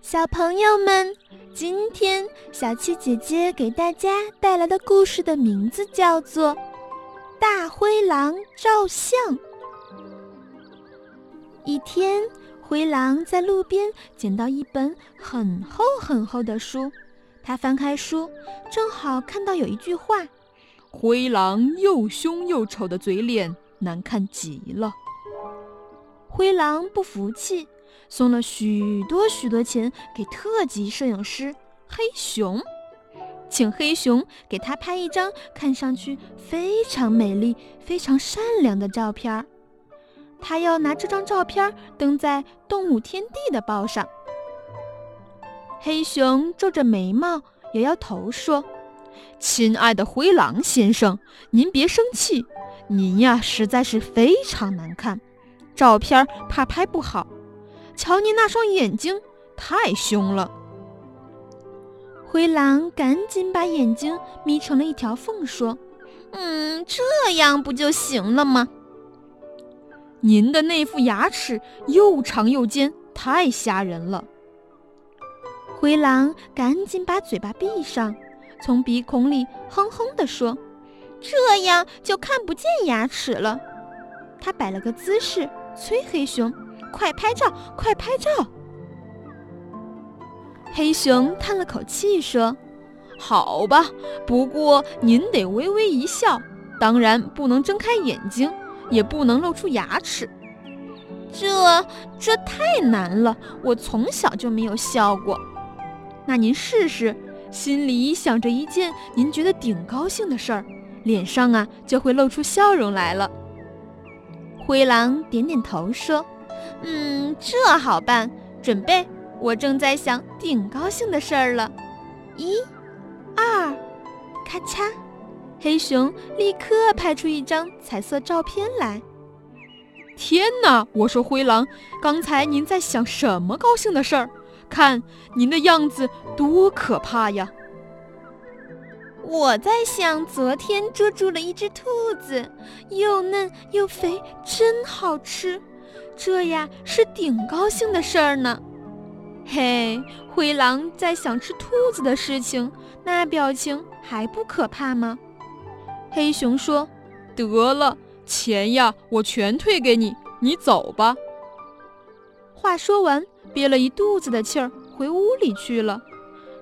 小朋友们，今天小七姐姐给大家带来的故事的名字叫做《大灰狼照相》。一天，灰狼在路边捡到一本很厚很厚的书，他翻开书，正好看到有一句话：“灰狼又凶又丑的嘴脸，难看极了。”灰狼不服气。送了许多许多钱给特级摄影师黑熊，请黑熊给他拍一张看上去非常美丽、非常善良的照片儿他要拿这张照片登在《动物天地》的报上。黑熊皱着眉毛，摇摇头说：“亲爱的灰狼先生，您别生气，您呀实在是非常难看，照片怕拍不好。”瞧您那双眼睛，太凶了。灰狼赶紧把眼睛眯成了一条缝，说：“嗯，这样不就行了吗？”您的那副牙齿又长又尖，太吓人了。灰狼赶紧把嘴巴闭上，从鼻孔里哼哼地说：“这样就看不见牙齿了。”他摆了个姿势，催黑熊。快拍照！快拍照！黑熊叹了口气说：“好吧，不过您得微微一笑，当然不能睁开眼睛，也不能露出牙齿。这这太难了，我从小就没有笑过。那您试试，心里想着一件您觉得顶高兴的事儿，脸上啊就会露出笑容来了。”灰狼点点头说。嗯，这好办。准备，我正在想顶高兴的事儿了。一、二，咔嚓！黑熊立刻拍出一张彩色照片来。天哪！我说灰狼，刚才您在想什么高兴的事儿？看您的样子多可怕呀！我在想，昨天捉住了一只兔子，又嫩又肥，真好吃。这呀是顶高兴的事儿呢，嘿，灰狼在想吃兔子的事情，那表情还不可怕吗？黑熊说：“得了，钱呀，我全退给你，你走吧。”话说完，憋了一肚子的气儿，回屋里去了。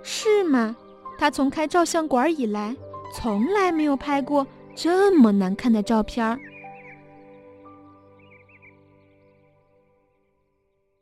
是吗？他从开照相馆以来，从来没有拍过这么难看的照片儿。